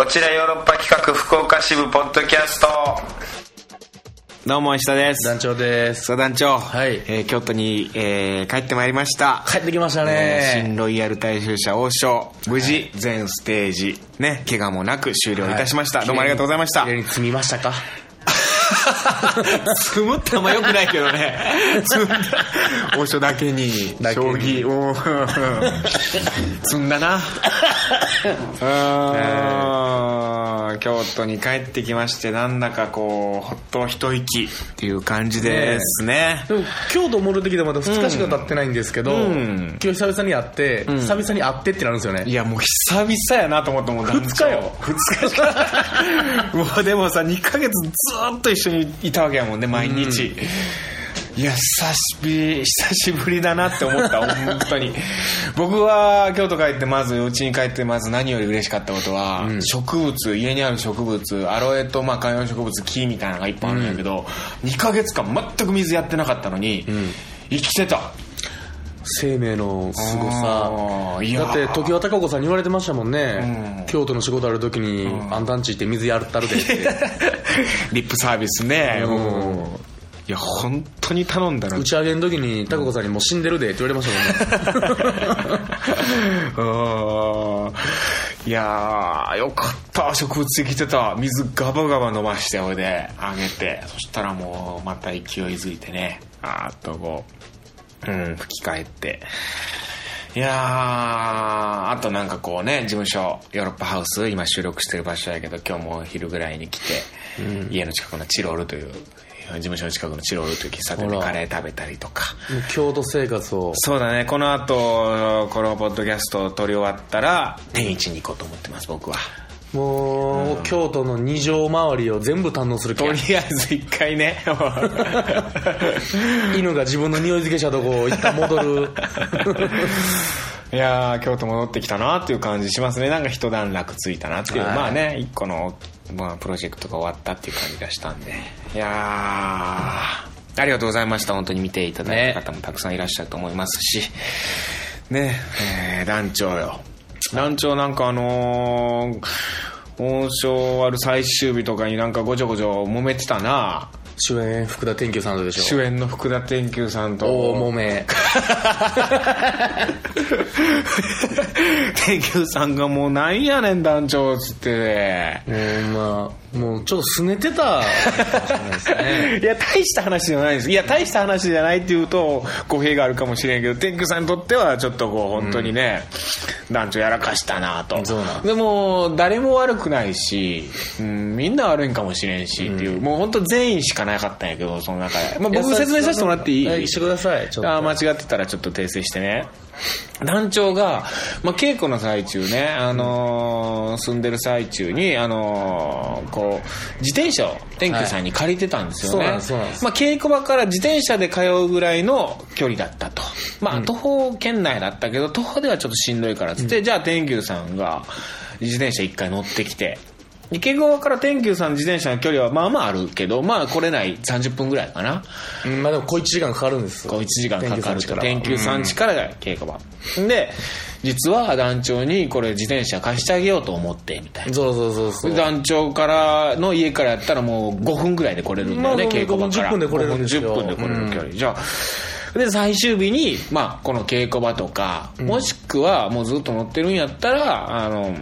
こちらヨーロッパ企画福岡支部ポッドキャスト。どうも石田です。団長です。さあ団長、はい。えー京都に、えー帰ってまいりました。帰ってきましたえー新ねロイヤル大衆車王将。無事全ステージね怪我もなく終了いたしました、はい。どうもありがとうございました。綺麗に積みましたか？積むってあんまよくないけどね。積んだ。王将だけに。だけに将棋を。積んだな。あー京都に帰ってきましてなんだかこうほっと一息っていう感じですね。でも京都戻ってきてまだ2日しか経ってないんですけど、うん。今日久々に会って、久々に会ってってなるんですよね。いやもう久々やなと思ってもう団長二日よ。2日しか。もうでもさ2ヶ月ずっと一緒にいたわけやもんね毎日、いや久しぶり久しぶりだなって思った本当に。僕は京都帰ってまず家に帰ってまず何より嬉しかったことは、植物家にある植物アロエとまあ観葉植物木みたいなのがいっぱいあるんだけど、2ヶ月間全く水やってなかったのに、生きてた。生命のすごあさだって常盤貴子さんに言われてましたもんね、うん。京都の仕事ある時に、あん。たんち行って水やったるでって。リップサービスね、うんいや本当に頼んだら。打ち上げの時に貴子さんにもう死んでるでって言われましたもんね。うんいやーよかった。植物できてた。水ガバガバ飲ましておいで。あげて。そしたらもうまた勢いづいてね。あーっとこう。うん吹き返って。いやーあとなんかこうね事務所ヨーロッパハウス今収録してる場所やけど今日も昼ぐらいに来て、家の近くのチロールという事務所の近くのチロールという喫茶店でカレー食べたりとか。もう京都生活を。そうだね。この後このポッドキャストを撮り終わったら天一に行こうと思ってます僕は。もう、京都の二条周りを全部堪能する気がとりあえず一回ね。犬が自分の匂い付けしたとこ一旦戻る いやー京都戻ってきたなっていう感じしますね。なんか一段落ついたなっていう、はい。まあね一個の、まあ、プロジェクトが終わったっていう感じがしたんで。いやーありがとうございました。本当に見ていただいた方もたくさんいらっしゃると思いますし。ねえー団長よ。団長なんかあのー王将終わる最終日とかになんかごちょごちょ揉めてたな主演福田天久さんとでしょ主演の福田天久さんと。大揉め。天久さんがもうなんやねん団長っつってもうまあもうちょっと拗ねてた。ね いや大した話じゃないです。いや大した話じゃないっていうと語弊があるかもしれんけど天狗さんにとってはちょっとこう本当にね、団長やらかしたなと。でも誰も悪くないし、うん、みんな悪いんかもしれんしっていう、もう本当全員しかなかったんやけどその中で、まあ、僕説明させてもらっていい？くださいちょっと。あー間違ってたらちょっと訂正してね団長が、まあ、稽古の最中ね、あのー住んでる最中に、あのーこう自転車を天狗さんに借りてたんですよね、はいまあ、稽古場から自転車で通うぐらいの距離だったと、まあ、徒歩圏内だったけど徒歩ではちょっとしんどいからっつって、じゃあ天狗さんが自転車一回乗ってきてで稽古場から天狗さん自転車の距離はまあまああるけどまあ来れない30分ぐらいかな。うんまあでも小1時間かかるんです。こう1時間かかると天天球さんちからが稽古場で実は団長にこれ自転車貸してあげようと思ってみたいな。そうそうそうそう。団長からの家からやったらもう5分ぐらいで来れるんだよね、まあ稽古場から。5分10分で来れるんですよ。5分10分で来れる距離、じゃあ。で最終日に、まあ、この稽古場とか、もしくはもうずっと乗ってるんやったらあの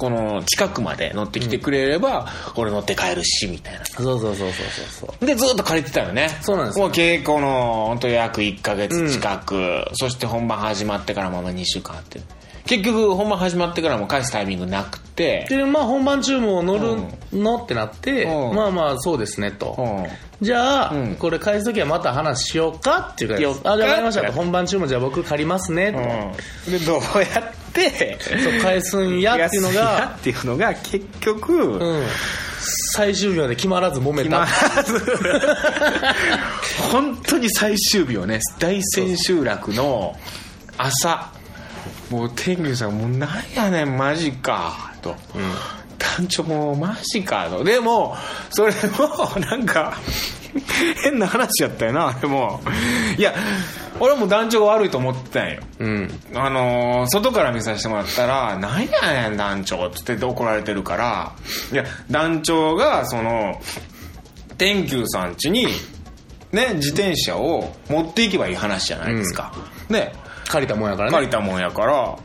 この近くまで乗ってきてくれれば、俺乗って帰るしみたいな。そうそうそうそうそうそう。でずっと借りてたよね。そうなんですもう稽古の本当約1か月近く、そして本番始まってからもまあ2週間あって。結局本番始まってからも返すタイミングなくて。でまあ本番中も乗るの？ってなって、うん。まあまあそうですねと、うん。じゃあ、うんこれ返す時はまた話しようかっていう感じあじゃあ分かりました本番中もじゃあ僕借りますねと、うん、でどうやってそう返すんやっていうのが、っていうのが結局、うん、最終日まで決まらず揉め決またらず。本当に最終日をね大千秋楽の朝。もう天狗さんもうなんやねんマジか。と、団長もうマジかと。でもそれもなんか変な話やったよなでも。いや俺はもう団長が悪いと思ってたんようん。あのー外から見させてもらったら、なんやねん、団長って言って怒られてるから、いや、団長が、その、天球さん家に、ね、自転車を持っていけばいい話じゃないですか。ね、借りたもんやからね。借りたもんやから、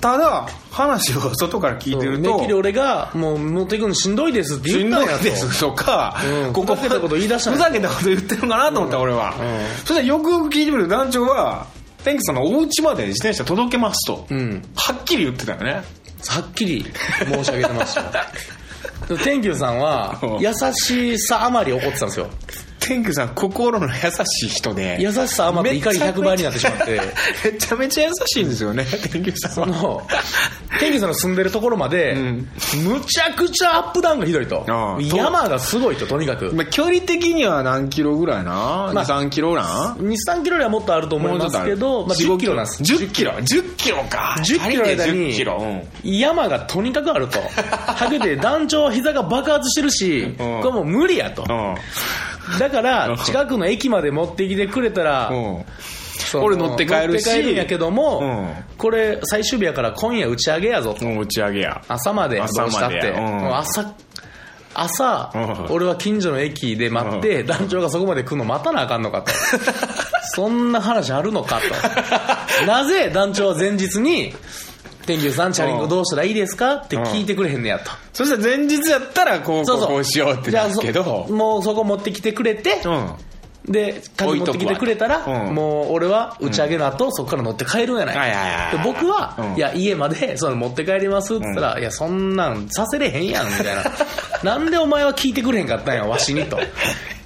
ただ、話を外から聞いてると、めっきり俺が、もう持っていくのしんどいですって言ったんやと。ですとか、うんここふざけたこと言い出したのふざけたこと言ってるのかなと思った、俺は。うんそしたらよくよく聞いてみると団長は、天気さんのお家まで自転車届けますと、うん。はっきり言ってたよね。はっきり申し上げてました天球さんはうん、優しさあまり怒ってたんですよ。天気さん心の優しい人で優しさ余って怒り100倍になってしまって。めちゃめちゃ優しいんですよね天気さんはその、天気さんの住んでるところまで、んむちゃくちゃアップダウンがひどいと。山がすごいと、とにかく。まあ、距離的には何キロぐらいな、まあ23キロな2、3キロよりはもっとあると思いますけど、まあ、10キロなんです。10キロ？10キロか10キロの間に10キロ、うん山がとにかくあると。はげて団長は膝が爆発してるし、これもう無理やと。うんだからうん、近くの駅まで持ってきてくれたら、俺乗って帰るし。乗って帰るんやけども、うん。これ最終日やから今夜打ち上げやぞと。もう打ち上げや。朝まで朝したって。までうん朝、朝、うん。俺は近所の駅で待って、団長がそこまで来るの待たなあかんのかと。そんな話あるのかと。なぜ団長は前日に、天牛さん、チャリンコどうしたらいいですか？って聞いてくれへんねやと。そしたら前日やったらこうそうそう。こうしようってなるけど。そもうそこ持ってきてくれて、うん。で、鍵持ってきてくれたら、うん。もう俺は打ち上げの後、そこから乗って帰るんやないか。はいはいはいで僕は、うん。いや、家まで その持って帰りますって言ったら、いや、そんなんさせれへんやん、みたいな。なんでお前は聞いてくれへんかったんや、わしにと。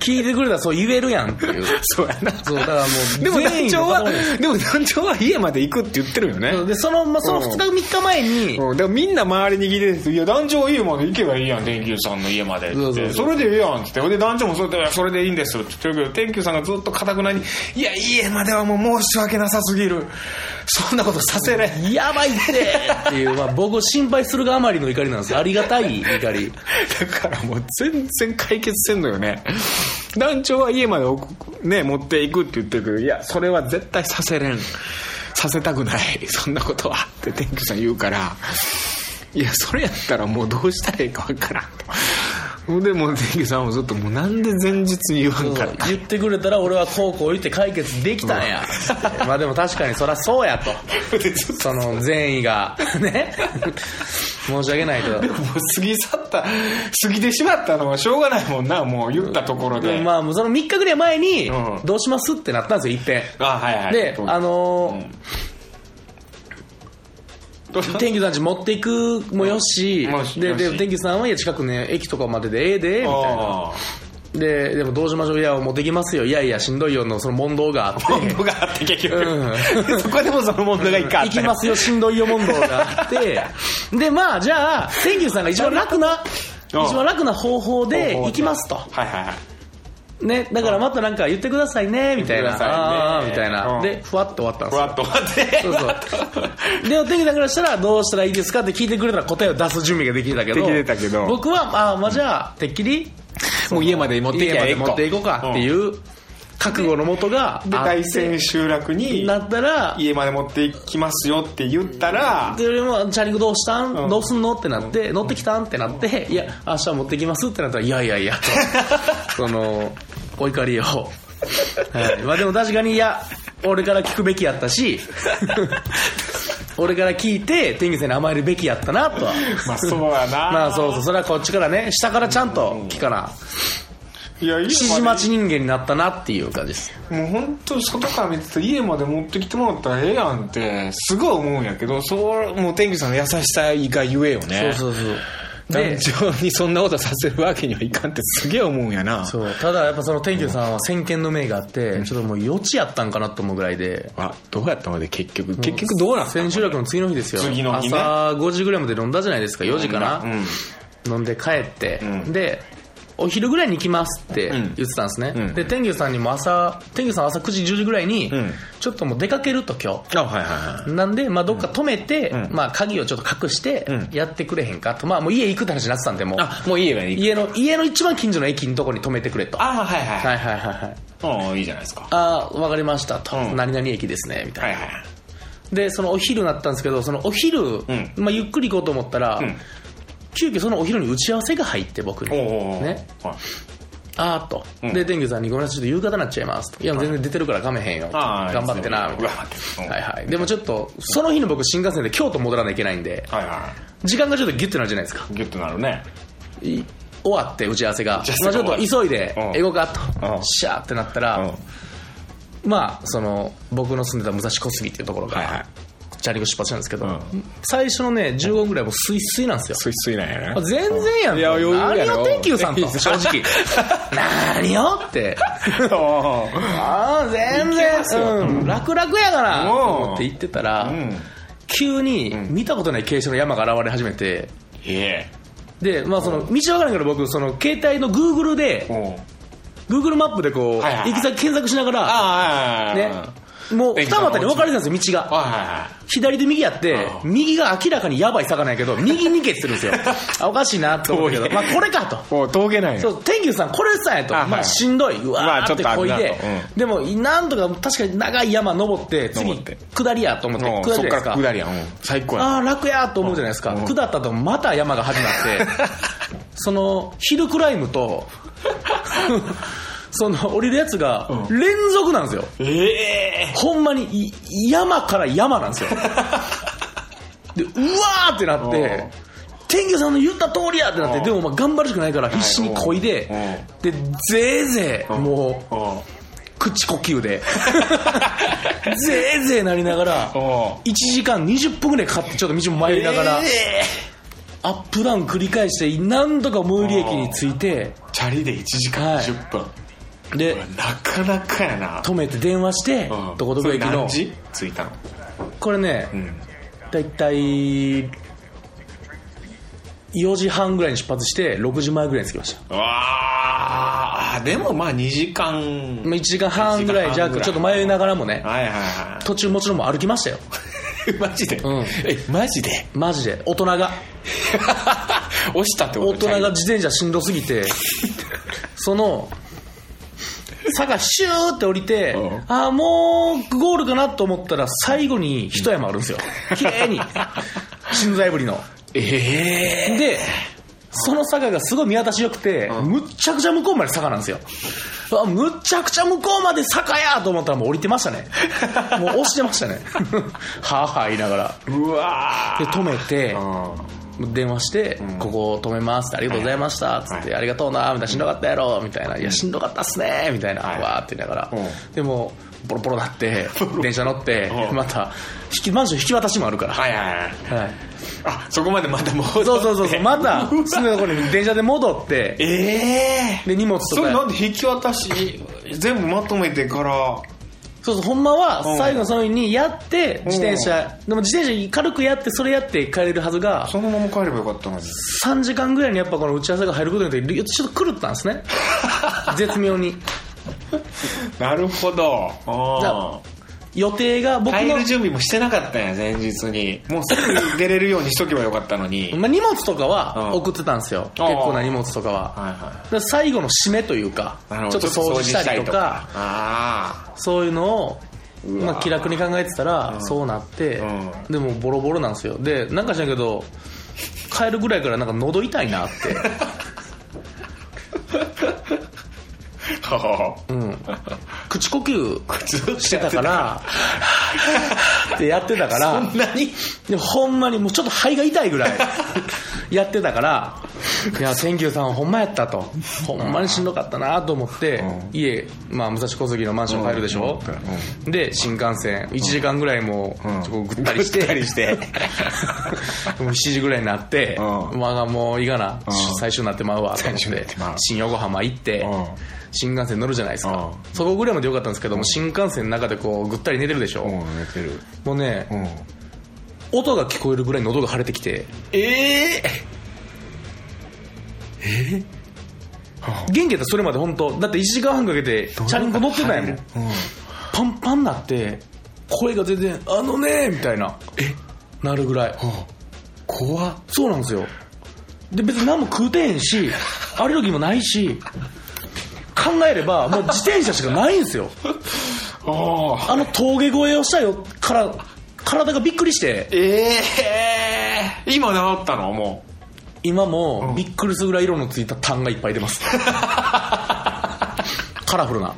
聞いてくれたらそう言えるやんっていう。そうやなそう、だからもう、でも団長はでも団長は家まで行くって言ってるよねで、その、まあ、その2日3日前に、うん、でもみんな周りに聞いてるんですいや、団長は家まで行けばいいやん、天球さんの家までって。それでいいやんって言って。で、団長もそれで、それでいいんですって言ってるけど、天球さんがずっとかたくなに、いや、家まではもう申し訳なさすぎる。そんなことさせれん。やばいってっていう、まあ、僕を心配するがあまりの怒りなんですよ。ありがたい怒り。だからもう全然解決せんのよね。団長は家まで送ね、持っていくって言ってるけど、いや、それは絶対させれん。させたくない。そんなことは。って天球さん言うから、いや、それやったらもうどうしたらいいかわからんと。ほんでもう天球さんもずっともうなんで前日に言わんかった言ってくれたら俺はこうこう言って解決できたんや。まあでも確かにそりゃそうや とその善意が、ね。申し訳ないけど。もう過ぎ去った、過ぎてしまったのはしょうがないもんな、もう言ったところで。まあ、その3日ぐらい前にうん、どうしますってなったんですよ、いっぺん。あ、はいはい。で、あのー天気さんち持っていくもよしもし、で、で、天気さんはいや近くね、駅とかまででええで、みたいな。あで、でもどうしましょういや、持ってきますよ。いやいや、しんどいよの、その問答があって。問答があって結局、う そこでもその問題が一回あったよ行きますよ、しんどいよ問答があって。で、まあ、じゃあ、天牛さんが一番楽な、うん一番楽な方法で方法行きますと。はいはいはいね、だからまたなんか言ってくださいね、みたいな。ねあーみたいな。うんで、ふわっと終わったんですよ。ふわっと終わってそうそう。で、お天気さんからしたら、どうしたらいいですかって聞いてくれたら答えを出す準備ができてたけど。できてたけど僕は、ああ、まあじゃあ、てっきり、もう家まで持ってき家までゃええ持っていこうかっていう、覚悟のもとが大千秋楽になったら、家まで持っていきますよって言ったらで、俺も、チャリンコどうしたん、うん。どうすんの？ってなって、乗ってきたん？ってなって、いや、明日持ってきます？ってなったら、いやいやいや、と、その、お怒りを。はい。まあでも確かに、いや、俺から聞くべきやったし、俺から聞いて、天気さんに甘えるべきやったな、とは。まあそうやな まあそうそう、それはこっちからね、下からちゃんと聞かな。いや家指示待ち人間になったなっていう感じです。もう本当外から見てて家まで持ってきてもらったらええやんってすごい思うんやけどそうもう天気さんの優しさがゆえよねそうそうそう。団で、長にそんなことさせるわけにはいかんってすげえ思うんやな。そう。ただやっぱその天気さんは先見の明があって、ちょっともう余地やったんかなと思うぐらいで、あどうやったので結局？結局どうなった千秋楽の次の日ですよ。次の日ね。朝5時ぐらいまで飲んだじゃないですか、4時かな。うん。飲んで帰って、うん。で、お昼ぐらいに行きますって言ってたんですね、うん。で天牛さんにも朝天牛さんは朝9時10時ぐらいに、うん。ちょっともう出かけると今日。あはいはいはいなんで、まあ、どっか止めて、うん。まあ、鍵をちょっと隠してうん。やってくれへんかと、まあ、もう家行くって話になってたんでもう。あもう家がいい家の家の一番近所の駅のとこに止めてくれと。はあはいはい。いはいはいはいああいいじゃないですか。ああ分かりましたと、うん。何々駅ですねみたいな、はいはいでそのお昼になったんですけどそのお昼、ん。まあ、ゆっくり行こうと思ったら、うん急遽そのお昼に打ち合わせが入って僕に。ね。はい。あーっと、うん。で天狗さんにごめんなさいちょっと夕方になっちゃいます。といや全然出てるからかめへんよ。頑張ってなみたいな。はいはい。でもちょっとその日に僕新幹線で京都戻らなきゃいけないんではいは時間がちょっとギュッとなるじゃないですか。いギュッとなるね。い終わって打ち合わせが。まあ、ちょっと急いでうん。英語かと。うん。シャーってなったら、うん。まあその僕の住んでた武蔵小杉っていうところから、はいはいチャリンコ出発したんです。けど、うん。最初のね15分ぐらいもうスイスイなんですよ。スイスイなんやな全然やんといや余裕やろ。何を天球さんと？正直。何よって。ああ全然、うん、楽々やから思って言ってたら、うん。急に見たことない傾斜の山が現れ始めて。え。でまあその道わからんから僕その携帯の Google でえおう Google マップでこうはい行き先検索しながらああねもう二股に分かれてたんですよ道が。左で右やって右が明らかにやばい魚やけど右に消してるんですよ。あ おかしいなと思うけどまあこれかと。いもう峠なんや。そう天牛さんこれさやとまあしんどい。うわまあーってちょっとこいで。でもなんとか確かに長い山登って次下りやと思って下りじゃないですか。ら下りや最高やああ楽やと思うじゃないですか。うん。下ったとまた山が始まって。そのヒルクライムと その降りるやつがうん。連続なんですよ。ええ。ほんまにい山から山なんですよ。でうわーってなっうん。て天魚さんの言った通りやってなってうん。でもまあ頑張るしかないから必死にこいででぜいぜいもう口呼吸で ぜいぜいなりながらおう1時間20分ぐらいかかってちょっと道も迷いながらえアップダウン繰り返して何とか最寄り駅に着いてえチャリで1時間はい。10分でなかなかやな。止めて電話してうん。どこどこ駅の。着いたの？これねうん。だいたい4時半ぐらいに出発して6時前ぐらいに着きました。うわあでもまあ2時間。まあ1時間半ぐらい1時間半ぐらい。弱ちょっと迷いながらもねはいはいは途中もちろん歩きましたよ。い マジで、うん。えマジで？マジで。大人が。押したってこと？大人が自転車しんどすぎて その坂シューって降りてうん。ああもうゴールかなと思ったら最後に一山あるんですよ。綺麗に。心臓破りの。ええでその坂がすごい見渡しよくて、うん。むっちゃくちゃ向こうまで坂なんですよ。うわむっちゃくちゃ向こうまで坂やと思ったらもう降りてましたね。もう押してましたね。はぁはぁ言いながら。うわで止めてうん電話して、ここ止めますってありがとうございましたつって、ありがとうなみたいなしんどかったやろみたいな、い。やしんどかったっすねみたいな、はい。わーって言いながら、うん。でもボロボロなって電車乗ってうん。また引きマンション引き渡しもあるから、はいはいはい。はい、あそこまでまた戻って。そうそうそうそう。また住んでるところに電車で戻って。ええで荷物とそれなかんで引き渡し全部まとめてからそうそうほんまはうん。最後のその日にやって自転車。でも自転車軽くやってそれやって帰れるはずがそのまま帰ればよかったのに。3時間ぐらいにやっぱこの打ち合わせが入ることによってちょっと狂ったんですね。絶妙に。なるほど予定が僕の、帰る準備もしてなかったんや前日に。もうすぐ出れるようにしとけばよかったのに。まあ、荷物とかはうん。送ってたんですよ、あー。結構な荷物とかは。はいはで最後の締めというかちょっと掃除したりとか。あそういうのを、まあ、気楽に考えてたら、うん。そうなって、うん。でもボロボロなんですよ。でなんかしないけど帰るぐらいからなんか喉痛いなって うん、口呼吸してたからってやってたからそんなに？でもほんまにもうちょっと肺が痛いぐらいやってたからいや千九さんはほんまやったと。ほんまにしんどかったなと思って、うん。家、まあ、武蔵小杉のマンション帰るでしょ、うで新幹線1時間ぐらいもう、うん。ぐったりして。ぐったりして。もう7時ぐらいになって、うん。まあもういいかな、ん。最初になってまうわと思って。新横浜行って、うん。新幹線乗るじゃないですか、うん。そこぐらいまでよかったんですけども新幹線の中でこうぐったり寝てるでしょ、うん寝てる。もうね、うん。音が聞こえるぐらい喉が腫れてきて。えええは元気やったらそれまで本当。だって1時間半かけてチャリンコ乗ってたんやもん。うん。パンパンになって声が全然「あのね」みたいな。え？なるぐらい。怖っ。そうなんですよ。で別に何も食うてへんしアレルギーもないし考えればもう自転車しかないんですよ。あああの峠越えをしたよから体がびっくりして。ええ今治ったの？も今もびっくりするぐらい色のついたタンがいっぱい出ます。カラフルな。う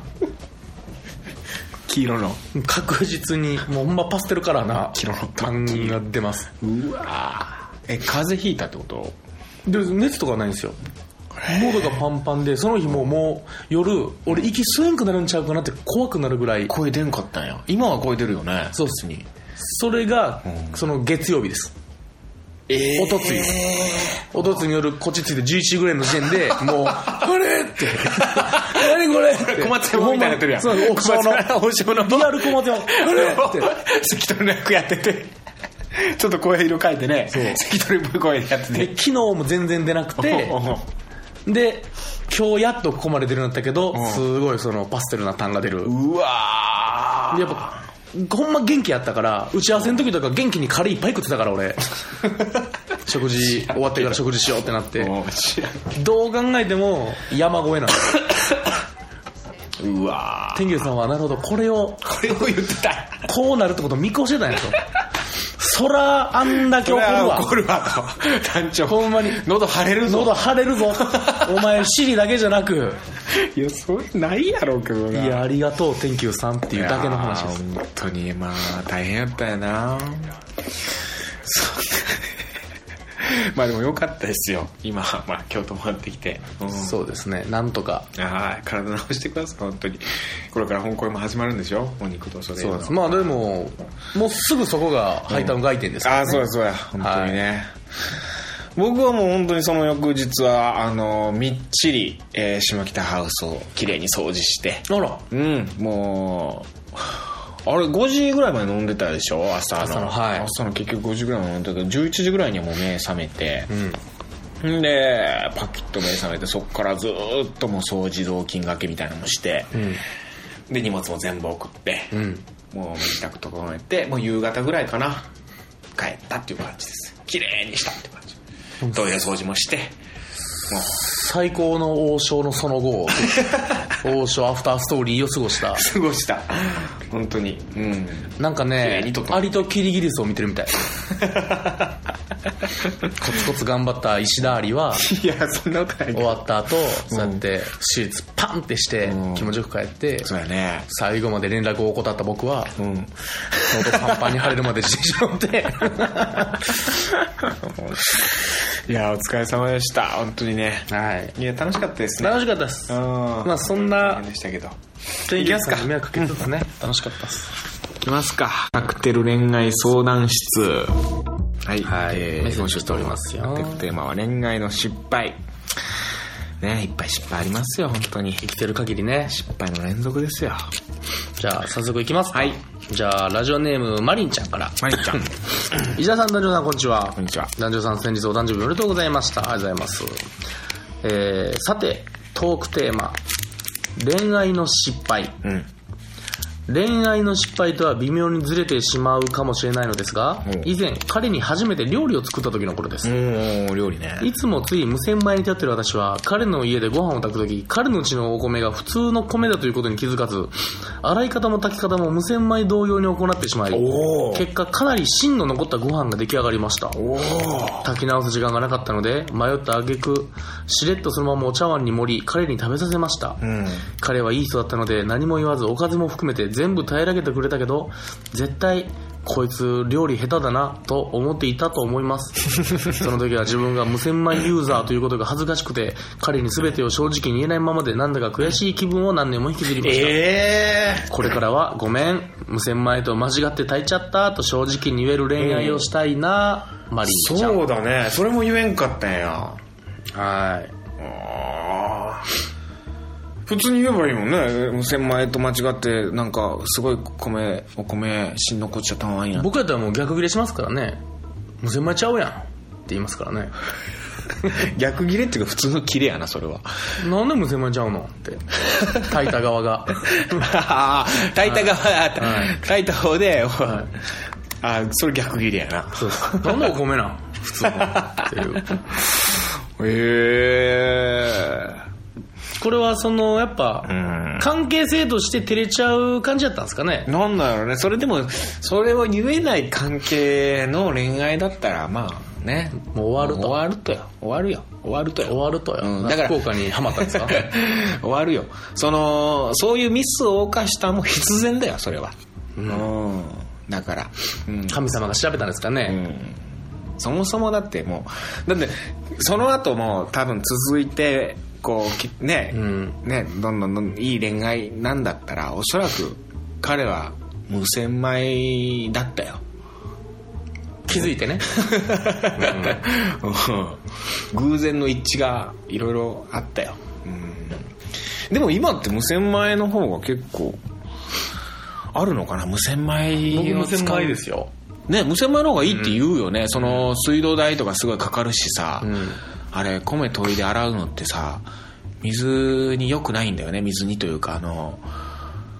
黄色の。確実にもうほんまパステルカラーな黄色の。タンが出ます。うわえ風邪ひいたってこと？で熱とかはないんですよ。喉がパンパンでその日ももう夜俺息吸えんくなるんちゃうかなって怖くなるぐらい。声出んかったんや。今は声出るよね。そうっすにそれがその月曜日ですえおとついおとついに夜こっち着いて11時ぐらいの時点で もう「あれ?」って「何これ?」って。小松山みたいになってるやん。そう大島の大島のリアル小松山「あれ?」って。関取の役やってて。ちょっと声色変えてね。関取っぽい声でやってて。で昨日も全然出なくて。で今日やっとここまで出るようになったけどん。すごいそのパステルなタンが出る。うわでやっぱほんま元気やったから打ち合わせの時とか元気にカレーいっぱい食ってたから俺。食事終わってから食事しようってなって。ど。う考えても山越えなんですよ。うわ天牛さんはなるほど。これをこれを言ってた。こうなるってことを見越してたんやと。そらあんだけ怒るわ。怒るわと。団長。ほんまに。喉腫れるぞ。喉腫れるぞ。お前尻だけじゃなくいやそれないやろうけどないやありがとう天牛さんっていうだけの話です。本当にまあ大変やったよな。そう まあでもよかったですよ。今、まあ、京都回ってきて、うん。そうですね。なんとか。はい。体直してください本当に。これから本校も始まるんでしょ？お肉とそれそうです。まあでももうすぐそこがハイタウン外店ですから、ああそうやそうや本当にね、僕はもう本当にその翌日はあのみっちり、えー下北ハウスをきれいに掃除して。あら。うんもうあれ5時ぐらいまで飲んでたでしょ？朝の。朝のはい。朝の結局5時ぐらいまで飲んでたけど11時ぐらいにはもう目覚めて。うん。んでパキッと目覚めてそこからずーっともう掃除雑巾がけみたいなのもして、で荷物も全部送って、うん。もう自宅整えてもう夕方ぐらいかな。帰ったっていう感じです。綺麗にしたって感じトイレ掃除もして。もう最高の王将のその後 王将アフターストーリーを過ごした。過ごした。本当に。うん。なんかねアリとキリギリスを見てるみたい コツコツ頑張った石田アリは いやそんなことない。けど終わった後そうやって手術パンってしてうん。気持ちよく帰ってそうやね。最後まで連絡を怠った僕はうん。喉パンパンに腫れるまで自転車乗って。いやお疲れ様でした。本当にね。はい。いや楽しかったですね。楽しかったです。ままあそんな大変でしたけど。天気きますか。に迷惑かけつつね。楽しかったです。いきますか。カクテル恋愛相談室はい、はい。えー、メッセージ来ておりますよテーマは恋愛の失敗。ねいっぱい失敗ありますよ本当に。生きてる限りね。失敗の連続ですよ。じゃあ早速いきますか。はい。じゃあラジオネームマリンちゃんから。マリちゃん。石田さん男女さんこんにちは。こんにちは。男女さん先日お誕生日おめでとうございましたありがとうございます。えー、さてトークテーマ。恋愛の失敗。うん恋愛の失敗とは微妙にずれてしまうかもしれないのですがうん。以前彼に初めて料理を作った時の頃です。料理ね。いつもつい無洗米に立ってる私は彼の家でご飯を炊くとき彼のうちのお米が普通の米だということに気づかず洗い方も炊き方も無洗米同様に行ってしまい結果かなり芯の残ったご飯が出来上がりました。炊き直す時間がなかったので迷った挙句しれっとそのままお茶碗に盛り彼に食べさせました、うん。彼はいい人だったので何も言わずおかずも含めて全部平らげてくれたけど絶対こいつ料理下手だなと思っていたと思います。その時は自分が無洗米ユーザーということが恥ずかしくて彼に全てを正直に言えないままでなんだか悔しい気分を何年も引きずりました、ええ。これからはごめん無洗米と間違って炊いちゃったと正直に言える恋愛をしたいな、マリンちゃん。そうだね。それも言えんかったんやはいあー普通に言えばいいもんね無洗米と間違ってなんかすごい米お米芯残っちゃったのはいいな僕やったらもう逆切れしますからね無洗米ちゃうやんって言いますからね 逆ギレっていうか普通のキレやな、それは。なんで無洗米ちゃうの？って。炊いた側が。炊いた側炊いた方で、いああ、それ逆ギレやな。そうです。なんでお米なん？普通の。っていう。へえ。これはその、やっぱ、うん。関係性として照れちゃう感じだったんですかね？なんだろうね。それでも、それを言えない関係の恋愛だったら、まあね。もう終わると終わるとよ。終わるよ。終わるとよ。終わるとよ。うんだから福岡にハマったんですか？終わるよ。その、そういうミスを犯したも必然だよ、それは。うん。だから。うん。神様が調べたんですかね？うんそもそもだってもう、だって、その後も多分続いて、こうき、ね、うんね、どんどんどんいい恋愛なんだったら、おそらく彼は無洗米だったよ。気づいてね。うん偶然の一致がいろいろあったよ、うんでも今って無洗米の方が結構あるのかな？無洗米を使う僕無洗米ですよ。ね無洗米の方がいいって言うよね、その水道代とかすごいかかるしさ、うん。あれ米研いで洗うのってさ水に良くないんだよね。水にというかあの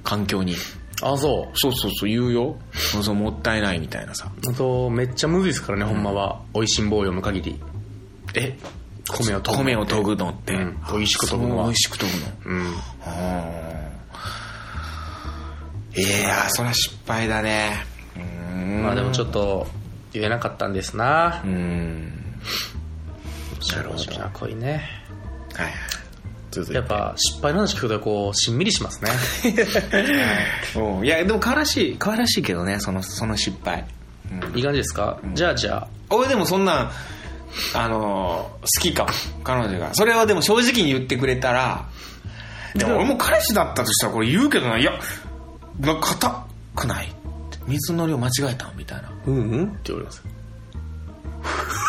環境に。あ、そう。そうそうそう言うよ。そうそうもったいないみたいなさ。あと、めっちゃむずいですからね、ほんまは。美味しん坊読む限り。え？米を研ぐ。米を研ぐのって、うん。美味しく研ぐのは。美味しく研ぐの。うん。いやそれは失敗だねまあでもちょっと、言えなかったんですな。う。ーん。なるほどな、恋ね。はいやっぱ、失敗の話聞くと、こう、しんみりしますね。うん。いやでも可愛らしい可愛らしいけどねそのその失敗、うん。いい感じですか？じゃあじゃあ、俺でもそんなんあのー好きかも。彼女が。それはでも正直に言ってくれたらでも俺も彼氏だったとしたらこれ言うけどな。いやな硬くない？水の量間違えたみたいな。うんうん。って言われます。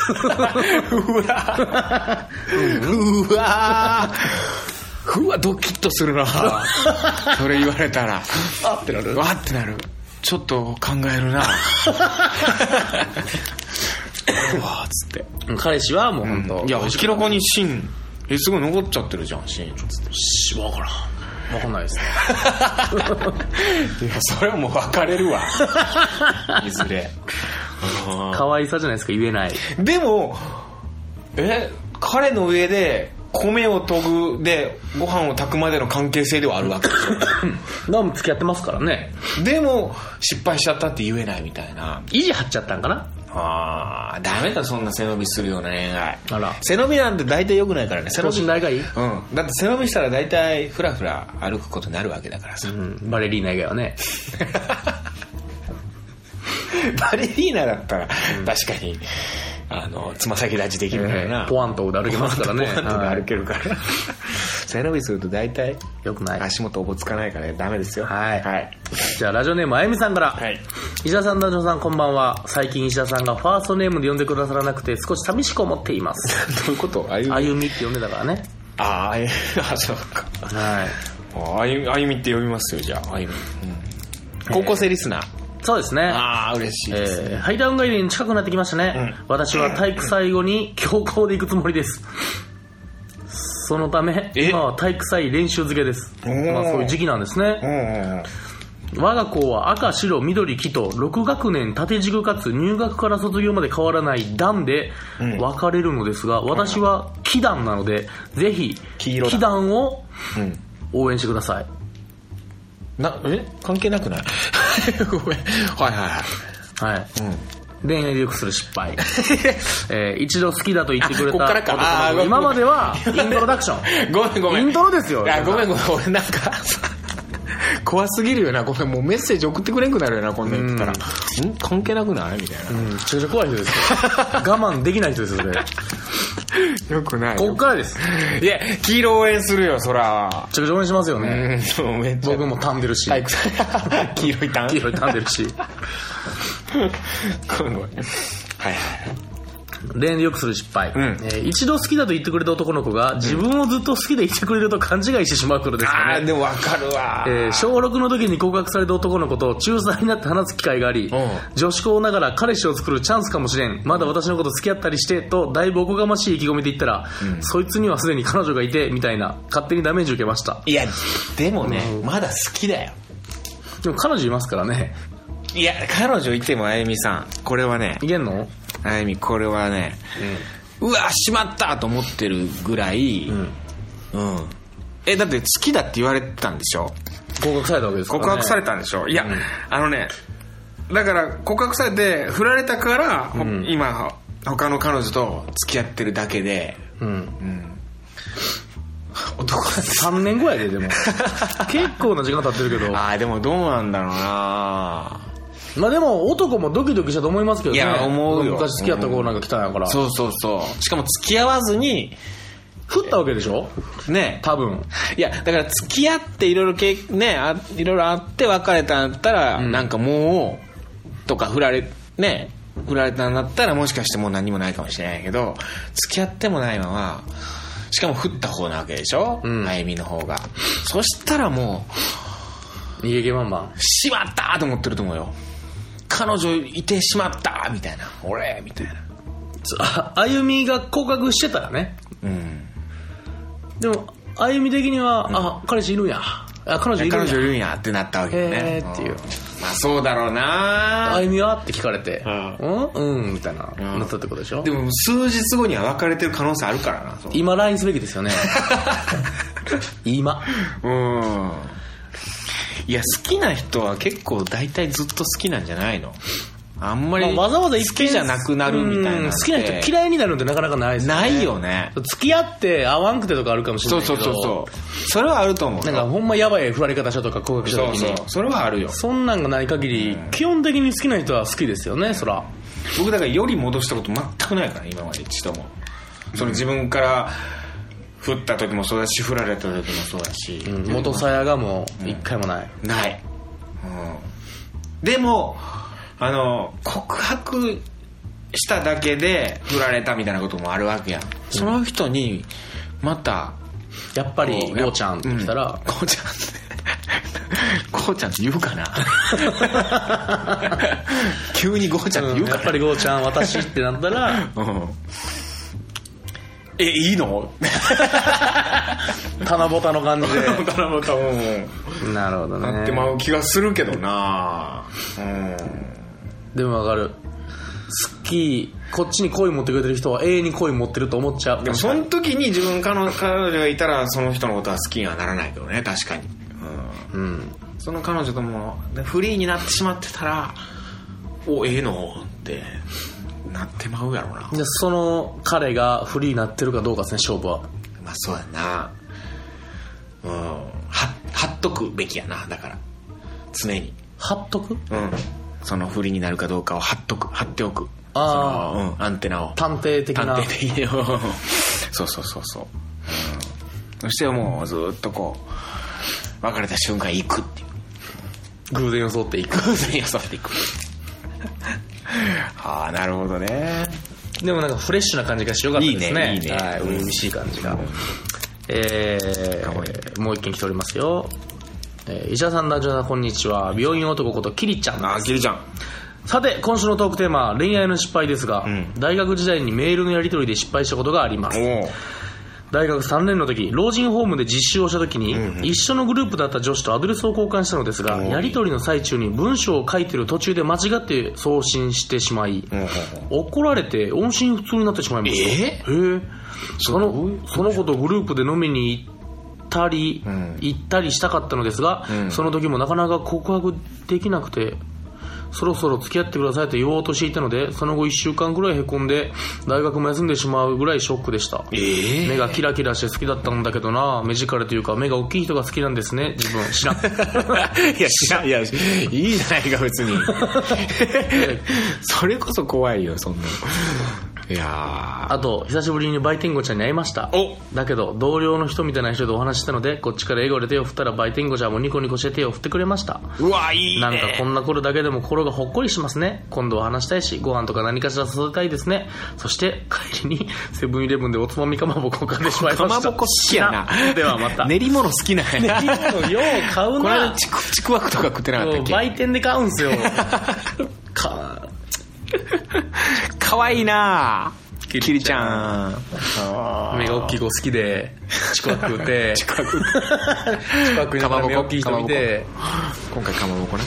うわ。うわ。うわドキッとするな。それ言われたら。あってなる。わーってなる。ちょっと考えるな。うわーっつって。彼氏はもう本当、いや明らかに芯えすごい残っちゃってるじゃん芯。つってし、わからん。わかんないですね。いやそれはもう別れるわ。いずれ。可愛さじゃないですか、言えない。でもえ彼の上で米を研ぐでご飯を炊くまでの関係性ではあるわけでし でも付き合ってますからね。ょでも失敗しちゃったって言えないみたいな。意地張っちゃったんかなああダメだそんな背伸びするような恋愛あら。背伸びなんて大体良くないからね。背伸等び身大がいいうん。だって背伸びしたら大体フラフラ歩くことになるわけだからさ、うん、バレリーナ以外はね。バレリーナだったら、確かに、あの、つま先立ちできるからな。ポワンとで歩けますからね。ポワンとで歩けるから。背伸びすると大体、よくない。足元おぼつかないからダメですよ。はいはい。じゃあ、ラジオネームあゆみさんから。はい。石田さん、男女さん、こんばんは。最近石田さんがファーストネームで呼んでくださらなくて少し寂しく思っています。どういうこと？あゆみあゆみって呼んでたからね。ああ、あゆ あ、そうか。はい。あゆみ、あゆみって呼びますよ、じゃあ、あゆみ。うん高校生リスナー。そうですね。ああ、嬉しいです。えー、ハイダウン帰りに近くなってきましたね、私は体育祭後に強行で行くつもりです。そのためえ？今は体育祭練習漬けです、まあ、そういう時期なんですね。うんうんうん。我が校は赤白緑黄と6学年縦軸かつ入学から卒業まで変わらない段で分かれるのですが、私は黄段なのでぜひ黄色だ。黄段をうん。応援してくださいな、え？関係なくない？ごめん。はいはいはい。はい、うん。恋愛でよくする失敗、えー一度好きだと言ってくれたあこっからか今まではイントロダクションごめんごめん。イントロですよいや、ごめんごめん。俺なんか、怖すぎるよな。これもうメッセージ送ってくれんくなるよな、こんなん言ったら。ん関係なくない？みたいな。うん、めちゃくちゃ怖い人ですよ我慢できない人ですよそれ よくないこっからですめいや、黄色応援するよ、そら。ちゃくちゃ応援しますようね、ん、めっちゃ。僕も噛んでるし、黄色いタン黄色い噛んでるし はいはい。恋愛でよくする失敗、ん。えー一度好きだと言ってくれた男の子が自分をずっと好きでいてくれると勘違いしてしまうことですよね。ああでもわかるわ。えー小6の時に告白された男の子と中3になって話す機会がありん。女子校ながら彼氏を作るチャンスかもしれん。まだ私のこと付き合ったりしてとだいぶおこがましい意気込みで言ったら、そいつにはすでに彼女がいてみたいな勝手にダメージ受けました。いやでもね、まだ好きだよ。でも彼女いますからね。いや彼女いてもあゆみさん。これはねいけんの？あゆみこれはね、うわしまったと思ってるぐらいうん、えだって好きだって言われてたんでしょ？告白されたわけですから、ね、告白されたんでしょ？いや、あのねだから告白されて振られたから、ほ今他の彼女と付き合ってるだけでうん。男だって3年後やででも。結構な時間経ってるけど。ああでもどうなんだろうなまあでも男もドキドキしたと思いますけどね。いや思うよ。昔付き合った子なんか来たんやから、そうそうそう。しかも付き合わずに振ったわけでしょ？ね。多分。いやだから付き合っていろいろけねあいろいろあって別れたんだったら、なんかもうとか振られね振られたんだったらもしかしてもう何もないかもしれないけど付き合ってもないまましかも振った方なわけでしょ、うん。あゆみの方が。そしたらも逃げ毛バンバンうしまったと思ってると思うよ彼女いてしまったみたいな。俺みたいな。ああゆみが告白してたらね。うん。でもあゆみ的には、あ彼氏いるんや。あ彼女いるんや。彼女いるんやってなったわけよね。っていう。まあそうだろうな。あゆみは？って聞かれて、ううん。うんみたいな、ん。なったってことでしょ？でも数日後には別れてる可能性あるからな今 LINE すべきですよね。今。うんいや好きな人は結構大体ずっと好きなんじゃないの。あんまりまあわざわざ好きじゃなくなるみたいな好きな人嫌いになるのってなかなかないですよね。ないよね。付き合って合わんくてとかあるかもしれそうないけど。そうそうそうそれはあると思う。なんかほんまやばい振られ方したとか告白した時に。そうそう。それはあるよ。そんなんがない限り、基本的に好きな人は好きですよねそら。僕だからより戻したこと全くないから今まで一度も。その自分から振った時もそうだし振られた時もそうだし、うん元さやがもう一回もない、ない、うん、でもあの告白しただけで振られたみたいなこともあるわけやん、その人にまたやっぱりこうゴーちゃんって来たら、うん。こうちゃんって。こうちゃんって言うかな？急にゴーちゃんって言うかな、やっぱりゴーちゃん私ってなったらうんえいいの？棚ぼたの感じで。頼むと思うなるほどね。なってまう気がするけどな。うん。でもわかる。好きこっちに恋持ってくれてる人は永遠に恋持ってると思っちゃう。でもその時に自分彼女がいたらその人のことは好きにはならないけどね確かに、うん、うん。その彼女ともでフリーになってしまってたらおええの？ってなってまうやろな。でその彼がフリーになってるかどうかですね勝負は。まあそうやな。うん。は貼っとくべきやなだから。常に。貼っとく？うん。その不利になるかどうかを貼っとく。貼っておく。あー。そのうん、アンテナを。探偵的な。探偵的に。そうそうそうそう、うん、そしてもうずっとこう別れた瞬間行くっていう。偶然装っていく。偶然装っていく ああなるほどね。でもなんかフレッシュな感じがしてよかったですね。いいねいいね。はい初々しい感じが、えかわいー、もう一件来ておりますよ。えー、医者さん、ラジオさん、こんにちは。病院男こと、キリちゃんああキリちゃんさて、今週のトークテーマは恋愛の失敗ですが、ん。大学時代にメールのやり取りで失敗したことがあります。大学3年の時、老人ホームで実習をした時に、一緒のグループだった女子とアドレスを交換したのですが、やり取りの最中に文章を書いてる途中で間違って送信してしまい、怒られて音信不通になってしまいました。えへえそのその子とグループで飲みに行ったり、ん。行ったりしたかったのですが、ん。その時もなかなか告白できなくてそろそろ付き合ってくださいと言おうとしていたのでその後1週間ぐらいへこんで大学も休んでしまうぐらいショックでした。ええ。目がキラキラして好きだったんだけどな目力というか目が大きい人が好きなんですね自分知らん。いや知らん。いやいいじゃないか別に。それこそ怖いよそんなのいやあと、久しぶりに売店子ちゃんに会いました。おだけど、同僚の人みたいな人でお話ししたので、こっちから笑顔で手を振ったら売店子ちゃんもニコニコして手を振ってくれました。ーうわいいねなんかこんな頃だけでも心がほっこりしますね。今度は話したいし、ご飯とか何かしら誘いたいですね。そして、帰りにセブンイレブンでおつまみかまぼこを買ってしまいました。かまぼこ好きやな ではまた。練り物好きなんやな練り物よう買うこれな。ちくちくわくとか食ってなかったっけ？売店で買うんすよ。かかわいいな。キリちゃん。目が大きい子好きで、ちくて、ちく。わ食うちくわ食いながら目大きい人見て、今回かまぼこね。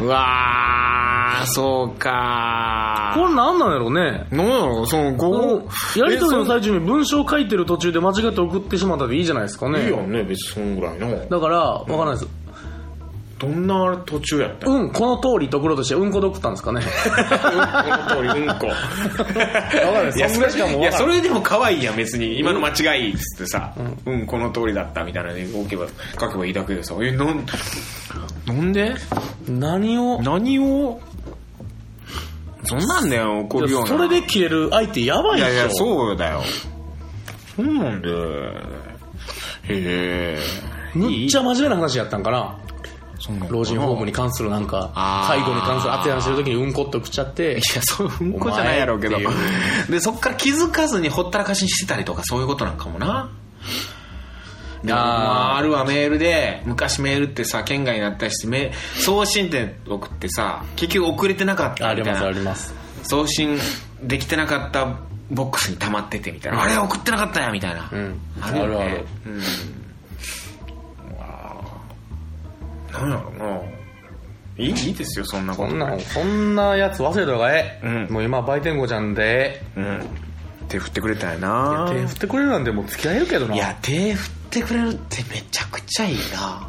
うわーそうかこれなんなんやろうね。なんやろそのこ午後のやりとりの最中に文章を書いてる途中で間違って送ってしまったでいいじゃないですかね。いいよね別にそんぐらいのだから、わからないです。どんな途中やったうん、この通りと送ろうとして、うんこで送ったんですかね。この通りうんこ。ない。いやそしかもうい。やそれでも可愛いやん別に。今の間違いっつってさうん、この通りだったみたいなので置けば書けばいいだけでさ。えなんなんで？何を、何を？そんなんだよ怒るような。それで切れる相手やばいでしょ。いやいやそうだよ。そうなんで。へえ。むっちゃ真面目な話やったんかな。老人ホームに関するなんか介護に関する熱い話してる時にうんこって送っちゃってい、や、そう、うんこじゃないやろうけど。で、そっから気づかずにほったらかしにしてたりとか、そういうことなんかもな。でもあるわメールで、昔メールってさ、県外になったりして、メ送信って送ってさ、結局遅れてなかったありますあみたいな。ります。送信できてなかったボックスに溜まっててみたいな。あれ送ってなかったやみたいな。うんあるよねあるあるうん。なんやろな？いいいいですよ、そんなこと。そんな、そんなやつ忘れた方がええ。うんもう今、売店子ちゃんで、うん。手振ってくれたんやいなや手振ってくれるなんてもう付き合えるけどな。いや、手振ってくれるってめちゃくちゃいいな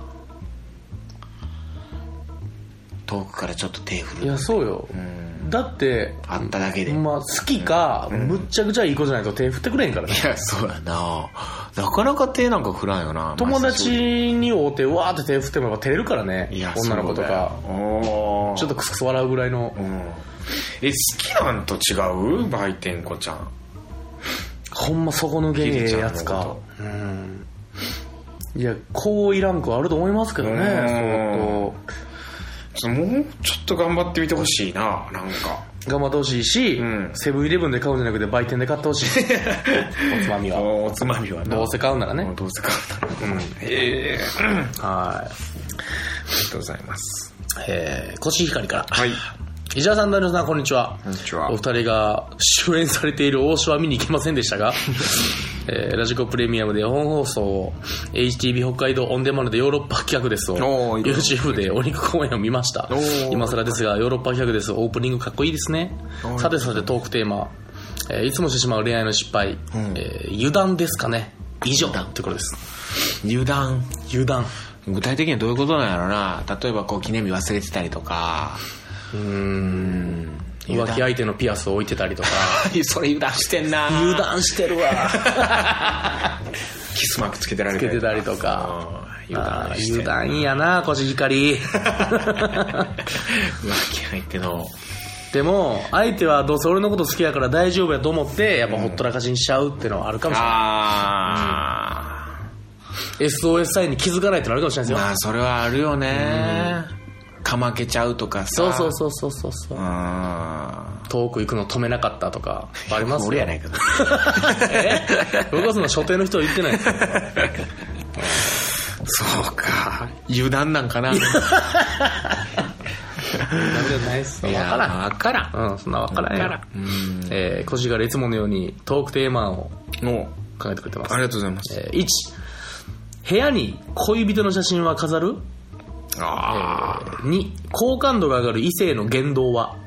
遠くからちょっと手振る。いや、そうよ。うん。だって、あっただけで。いまあ、好きか、むっちゃくちゃいい子じゃないと手振ってくれへんからね。や、そうやななかなか手なんか振らんよな。友達に会うて、わーって手振ってもやっぱ照れるからねいや。女の子とか。おちょっとクスクス笑うぐらいのう。ん。え、好きなんと違う？売店子ちゃん。ほんま底抜けにええやつか。うん。いや、高位ランクあると思いますけどね、うん相ちょもうちょっと頑張ってみてほしいななんか。当。頑張ってほしいしうん、セブンイレブンで買うんじゃなくて売店で買ってほしい。おつまみは。おつまみはな。どうせ買うんならね。どうせ買うなら。うん。ええはありがとうございます。い。えー、コシヒカリから。はい。石田さん、ダニさん、こんにちは。こんにちは。お二人が主演されている大島は見に行けませんでしたが、えーラジコプレミアムで本放送を HTV 北海道オンデマンドでヨーロッパ企画ですを YouTube でお肉公演を見ました。今更ですがヨーロッパ企画です。オープニングかっこいいですね。さてさてトークテーマ、えーいつもしてしまう恋愛の失敗、ん。えー油断ですかね。以上。ってことです。油断。油断。具体的にはどういうことなんやろな。例えばこう記念日忘れてたりとか。うーんうん。浮気相手のピアスを置いてたりとか。それ油断してんな。油断してるわ。キスマークつけてられつけてたりとか。うん。油断油断やなコシヒカリ浮気相手の。でも相手はどうせ俺のこと好きやから大丈夫やと思ってやっぱほったらかしにしちゃうっていうのはあるかもしれない、あ SOS サインに気づかないってのあるかもしれないー。ですよ、まあ、それはあるよね。かまけちゃうとかさ。そうそうそうそうそう。遠く行くの止めなかったとかありますよ俺やないか。え？僕はその所定の人は言ってないですよそうか。油断なんかな。いなんでないっすよ分や、からんわからん。うんそんな分からんよわからんうんえー、コシヒカリいつものようにトークテーマをの、考えてくれてますありがとうございます。えー、1部屋に恋人の写真は飾る？あ2好感度が上がる異性の言動は、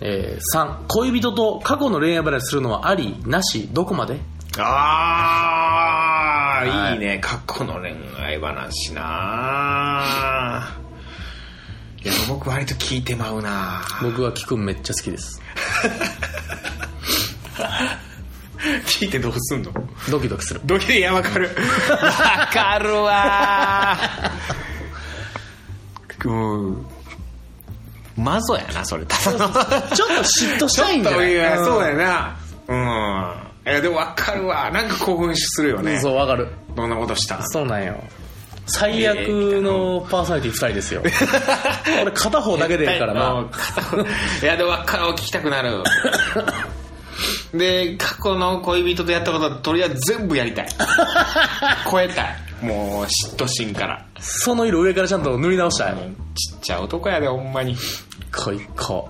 えー、3恋人と過去の恋愛話するのはありなし？どこまで？あ。ああ、はい。いいね。過去の恋愛話な。いや、僕割と聞いてまうな。僕は聞くんめっちゃ好きです。聞いてどうすんの？ドキドキする。ドキドキ、いや、わかる。わかるわ う、マゾやなそれ。ただのちょっと嫉妬したいんじゃない？やん。そうやな。うん。でも分かるわ。なんか興奮するよね。そう、わかる。どんなことした？んそうなんよ。最悪のパーソナリティ2人ですよ。俺片方だけでいいからな。いやでも分かる聞きたくなる。で過去の恋人とやったことはとりあえず全部やりたい。超えたいもう嫉妬心から。その色上からちゃんと塗り直したい。ちっちゃい男やでほんまに。こいこ。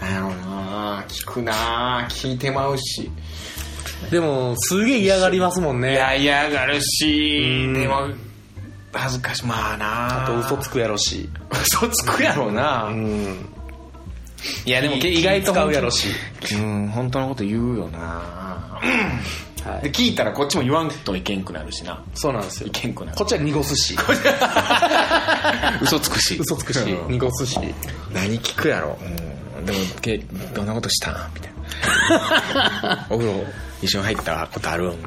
なんやろうな聞くな聞いてまうし。でも、すげえ嫌がりますもんいね。や嫌がるし。でも恥ずかしいまあなあと嘘つくやろし。嘘つくやろうな、うん。いやでも気意外と気使うやろし。うん。本当のこと言うよなはい。で聞いたらこっちも言わんといけんくなるしな。そうなんですよ。い。けんくなる。こっちは濁すし。嘘つくし。嘘つくし。う、ん。濁すし。何聞くやろ、うん、でもけどんなことした？んみたいな。お風呂一緒に入ったことある？ん もう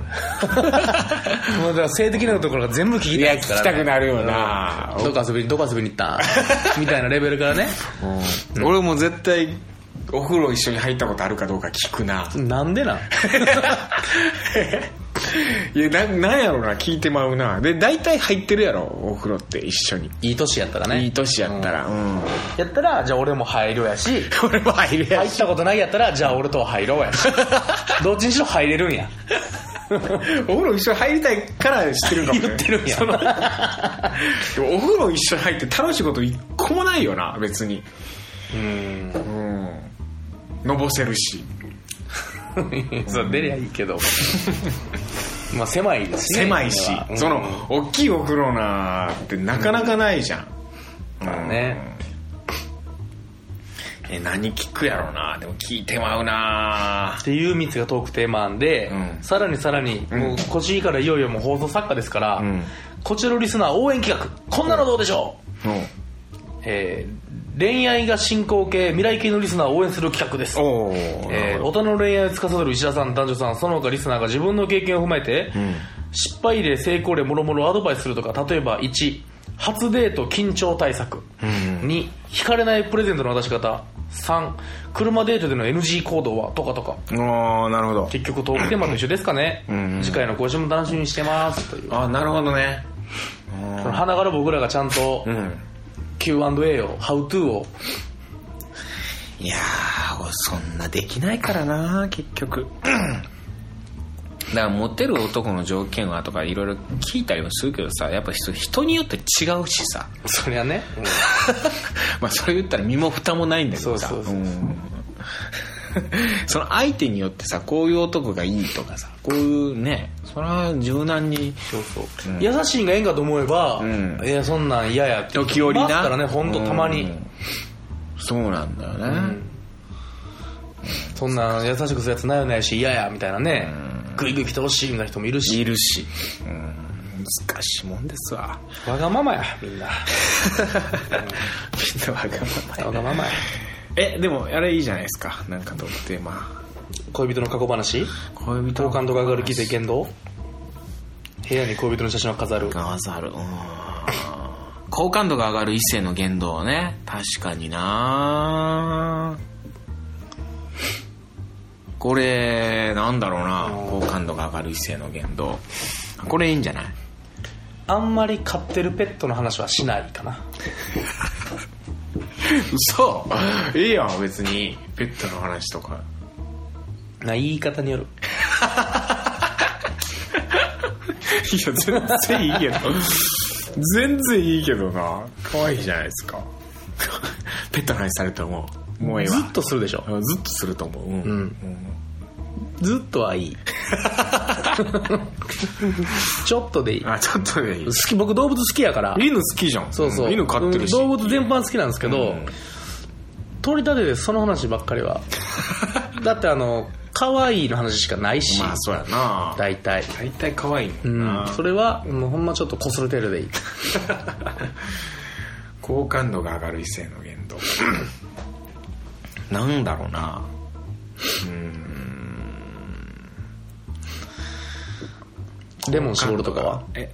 だから性的なところが全部聞きい。や聞きたいですからねたくなるよな、どこ遊びに、どこ遊びに行った。んみたいなレベルからね。うん。俺も絶対お風呂一緒に入ったことあるかどうか聞くな。なんでなん？いやななんやろな聞いてまうな。で大体入ってるやろお風呂って一緒に。いい年やったらね。いい年やったらうん、やったら、じゃあ俺も入るやし、俺も入るや入ったことないやったら、じゃあ俺とは入ろうやし。どっちにしろ入れるんや。お風呂一緒に入りたいから知ってるかも、ね、言ってるんや。そのでもお風呂一緒に入って楽しいこと一個もないよな別に。うん。うんのぼせるし。そう、出りゃいいけど。まあ狭いですね。狭いし、うん。その大きいお風呂なってなかなかないじゃん、まあね。え何聞くやろな。でも聞いてまうな。っていう3つがトークテーマなんで、うん。さらにさらに、もうこっちからいよいよもう放送作家ですから、うん。こちらのリスナー応援企画、こんなのどうでしょう、うん。えー恋愛が進行形、未来系のリスナーを応援する企画です。おお、えー、大人の恋愛を司る石田さん、男女さん、その他リスナーが自分の経験を踏まえて、ん失敗例、成功例、もろもろアドバイスするとか、例えば1、初デート緊張対策。うん2、惹かれないプレゼントの渡し方。3、車デートでの NG 行動はとかとか。ああなるほど結局トークテーマと一緒ですかね。ん次回の更新も楽しみにしてます。という。ああなるほどねその花から僕らがちゃんとうん Q&A を、How to を、いやー俺そんなできないからな結局。だからモテる男の条件はとかいろいろ聞いたりもするけどさやっぱ人人によって違うしさ。そりゃね。まあそれ言ったら身も蓋もないんだけどさ。その相手によってさこういう男がいいとかさこういうねそれは柔軟に。そうそう、優しいんがええんかと思えば、ん。いや、そんなん嫌やって。時折な。ますからね、ほんとたまに。うん。そうなんだよね、うん。そんなん優しくするやつないよないし嫌やみたいなね、グイグイ来てほしいみたいな人もいるし。いるし、うん、難しいもんですわ。わがままやみんな。みんなわがままやわがままや。えでもあれいいじゃないですか。なんかトークテーマ恋人の過去話？恋人。好感度が上がる奇跡言動？部屋に恋人の写真を飾る。がざる。うん。好感度が上がる異性の言動ね。確かにな。これなんだろうな。好感度が上がる異性の言動。これいいんじゃない？あんまり飼ってるペットの話はしないかな。嘘。いいやん別に。ペットの話とかな言い方による。いや全然いいけど。全然いいけどな。可愛いじゃないですか。ペットの話されたらもう。もうええわ。ずっとするでしょ。うんずっとすると思う。うん、うん。ずっとはいい。ちょっとでいい。好あちょっとでいい。き僕動物好きやから。犬好きじゃん。そうそう、ん犬飼ってるし。動物全般好きなんですけど、うん。取り立てでその話ばっかりは だってあの可愛いの話しかないし、まあそうやな。大体。大体可愛いもうんな、ん。それはもうほんまちょっとこする程度で。い い好感度が上がる異性の言動。なんだろうな。レモン絞るとかは？え？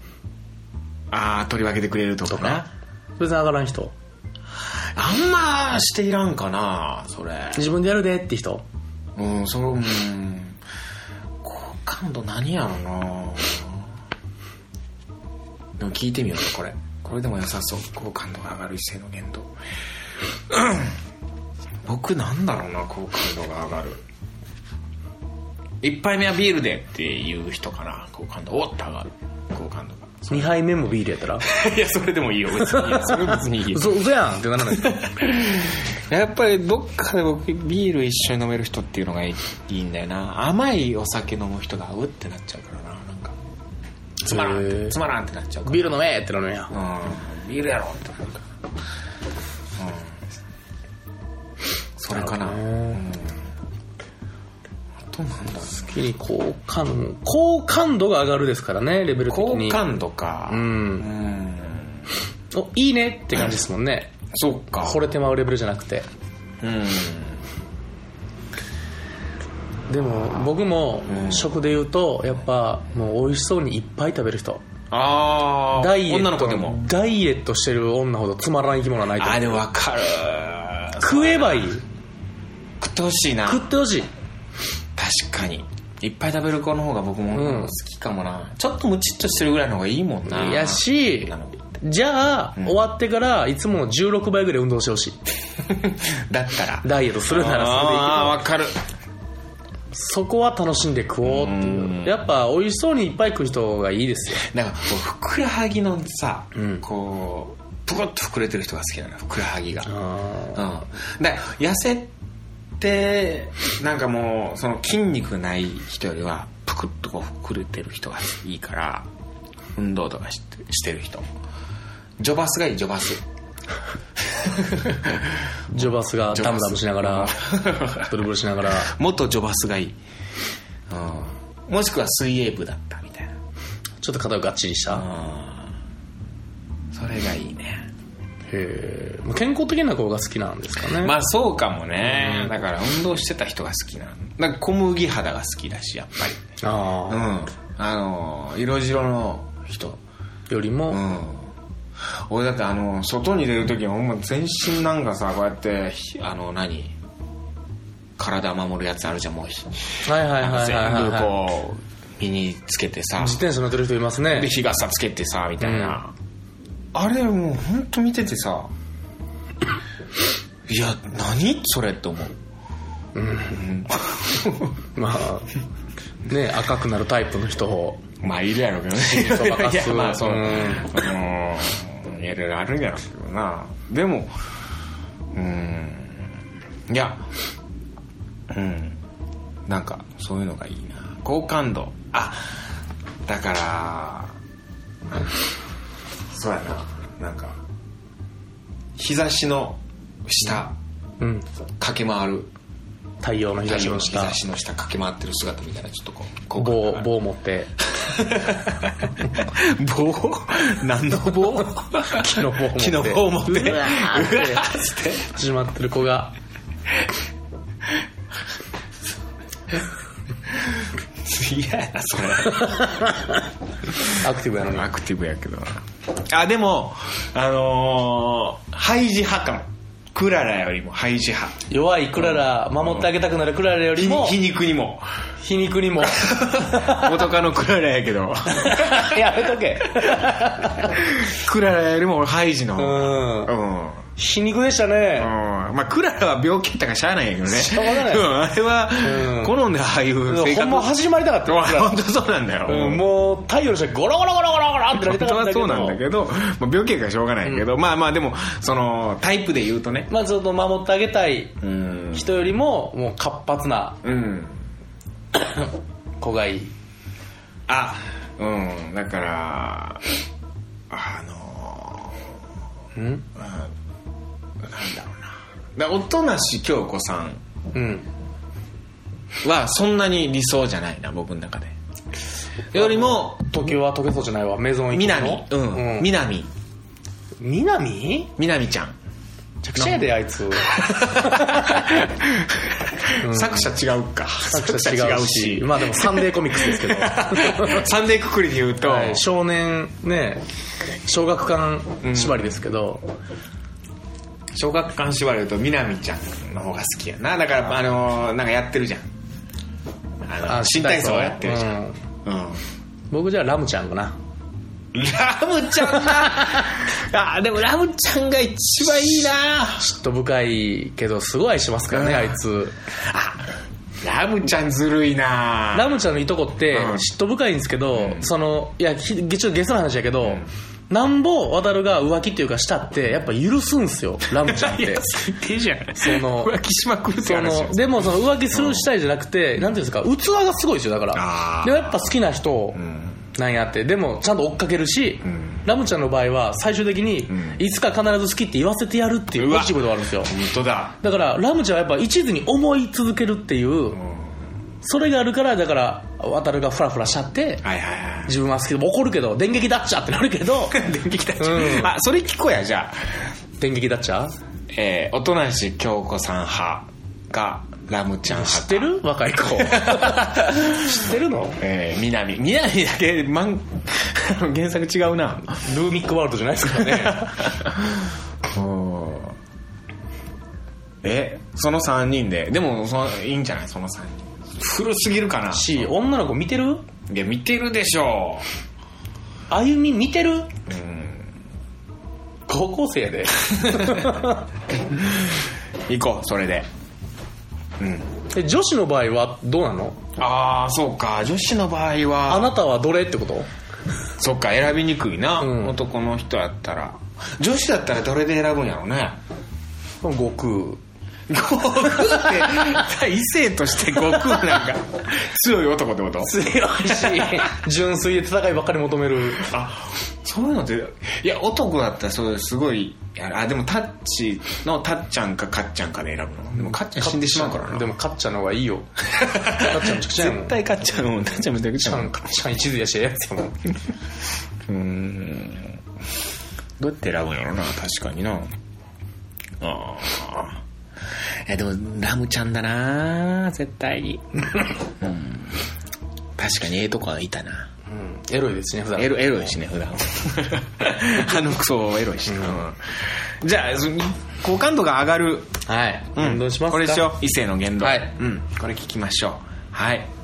ああ取り分けてくれるとかな。別に上がらん人。あんましていらんかなそれ。自分でやるでって人うんそのうん。好感度何やろな。でも聞いてみようこれ。これでも良さそう。好感度が上がる異性の言動うん。僕なんだろうな好感度が上がる。一杯目はビールでっていう人かな好感度。おっと上がる。好感度。2杯目もビールやったら？いや、それでもいいよ、別に。それ別にいいよ。嘘嘘やんってならないやっぱりどっかで僕、ビール一緒に飲める人っていうのがいいいいんだよな。甘いお酒飲む人がうってなっちゃうからな、なんか。つまらんつまらんってなっちゃうから。ビール飲めってなるんやうん。ビールやろってなるから。なんだろう好きに好感好感度が上がるですからねレベル的に。好感度か。うん。うん。おいいねって感じですもんね。そっか。惚れてまうレベルじゃなくて。うん。でも僕もうん。食で言うとやっぱもう美味しそうにいっぱい食べる人。ああダイエット女の子でも。ダイエットしてる女ほどつまらない生き物はないと。あ思うーでも分かる。食えばいい？食ってほしいな。食ってほしい。確かにいっぱい食べる子の方が僕もうん。好きかもな、ちょっとムチっとしてるぐらいの方がいいもんな。いやしじゃあ、終わってからいつもの16倍ぐらい運動してほしい。だったら。ダイエットするならそれでいいああ分かる。そこは楽しんで食おうっていう。うん。やっぱ美味しそうにいっぱい食う人がいいですよ。なんかこうふくらはぎのさ、うん。こうぷくっと膨れてる人が好きなのふくらはぎが。あうん、だ痩せてなんかもうその筋肉ない人よりはぷくっとこう膨れてる人がいいから運動とかしてしてる人。ジョバスがいいジョバス。ー ジョバスがダムダムしながら ブルブルしながら。元ジョバスがいい、うん、もしくは水泳部だったみたいな。ちょっと肩ががっちりした。うん。それがいい。ねへえ健康的な子が好きなんですかね。まあそうかもね、だから運動してた人が好きななんか小麦肌が好きだしやっぱり。ああ、うん。あの色白の人。よりも、うん。俺だってあの外に出る時はほんま全身なんかさこうやってひあの何？体守るやつあるじゃんもう。ひはいはいはいはい。全部はいこう身につけてさ。自転車乗ってる人いますね。で日傘つけてさみたいな、あれもう本当見ててさ。いや何？それって思う。まあね赤くなるタイプの人を。まあいるやろうけどね。いやまあそう。うん。うん。いろいろあるんやろうけどな。でもうん。いやうん。なんかそういうのがいいな。好感度。あだからそうやななんか日差しの下うん。駆け回る。太陽の日差しの日下差しの下駆け回ってる姿みたいなちょっとこう棒が棒持って。棒？何の棒？木の棒持って。木の棒持って。うわって。始まってる子が。嫌やなそれ。アクティブやのに。アクティブやけど。なあでもあのー、ハイジ派かもクララよりもハイジ派。弱いクララ守ってあげたくなるクララよりも皮肉にも。皮肉にも。元カノクララやけど。やめとけ。クララよりも俺ハイジのうん皮肉でしたねうんまあ、クララは病気やったからしゃあないんやけどね。しょうがないうん、あれはうん、好んでああいう生活。ほんま始まりたかった 本当そうなんだよ。うんもう太陽の下ゴロゴロゴロゴロゴロってなりたかったけどそうなんだけど、まあ、病気やからしょうがないけど、まあまあでも、その、タイプで言うとね。まあちょっと守ってあげたいうん。人よりももう活発なうん。子がいいあ、うん、だから、あの、うん？あなんだろうな。だおとなし京子さんうん。はそんなに理想じゃないな、僕の中で。よりも、東京は溶けそうじゃないわ。メゾン行南、うん、うん。南、南？南ちゃん。めちゃくちゃやで？あいつ。作者違うか。作者違うし。まあでもサンデーコミックスですけど。サンデーくくりで言うと、はい。少年ね小学館縛りですけど、小学館縛り言うとみなみちゃんの方が好きやな。だからあのーなんかやってるじゃん。あのあ新体操やってるじゃん、うん。僕じゃあラムちゃんかな。ラムちゃんな あでもラムちゃんが一番いいな。嫉妬深いけど、すごい愛しますからね、うん。あいつ。ラムちゃんずるいな。ラムちゃんのいとこってうん。嫉妬深いんですけど、うん。そのいやひちょっとゲスの話やけど、なんぼ渡るが浮気っていうかしたってやっぱ許すんすよ ラムちゃんって。最低じゃん。その浮気しまくるってそ話のでもその浮気するしたいじゃなくて、なんていうんですか器がすごいですよだから。でもやっぱ好きな人うん。なんやって。でもちゃんと追っかけるし、ん。ラムちゃんの場合は最終的に、ん。いつか必ず好きって言わせてやるっていうポジティブではあるんですよ。本当だ。だからラムちゃんはやっぱ一途に思い続けるっていう、それがあるからだから渡るがフラフラしちゃってはいはいはい。自分は好きでも怒るけど電撃だっちゃってなるけど電撃だっちゃう、うん。あそれ聞こうやじゃあ。電撃だっちゃえー、音無京子さん派がラムちゃん派知ってる？若い子。知ってるの？えー、南。南だけマン原作違うな。ルーミックワールドじゃないですからね。うん。えその3人で。でもそのいいんじゃない？その3人古すぎるかな。し女の子見てる？いや見てるでしょあゆみ見てる？ううん。高校生やで。行こうそれで。うん。え女子の場合はどうなの？ああそうか。女子の場合は。あなたはどれってこと？そっか選びにくいな、うん。男の人やったら。女子だったらどれで選ぶんやろうね。悟空悟空って異性として悟空なんか強い男ってこと？強いし純粋で戦いばっかり求める。あそういうのっていや男だったらそうすごいやあでもタッチのタッちゃんかカッちゃんかで選ぶの？でもカッちゃん死んでしまうからな。でもカッちゃんの方がいいよ。カッちゃんめちゃくちゃやもん。絶対カッちゃんもんタッちゃんめちゃくちゃもん。カッちゃんカッちゃん一途やしええやつやも。ん うーん。どうやって選ぶんやろな確かにな。ああえでもラムちゃんだな絶対に、うん、確かにええとこはいたな。うん。エロいですね普段。エロエロいしね普段。あのクソエロいし、うん。じゃあそ好感度が上がる。はい。うん。どうしますか？これでしょ異性の言動。はい。うん。これ聞きましょう。はい。と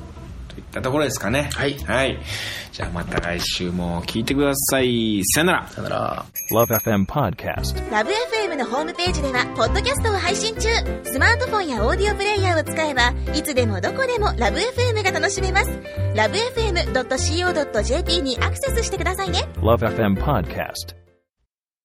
いったところですかね。はい。はい。じゃあまた来週も聞いてください。さよなら。さよなら。Love FM Podcast. ラブ f m のホームページではポッドキャストを配信中。スマートフォンやオーディオプレイヤーを使えばいつでもどこでもラブ f m が楽しめます。ラブ FM.co.jp にアクセスしてくださいね。Love FM Podcast.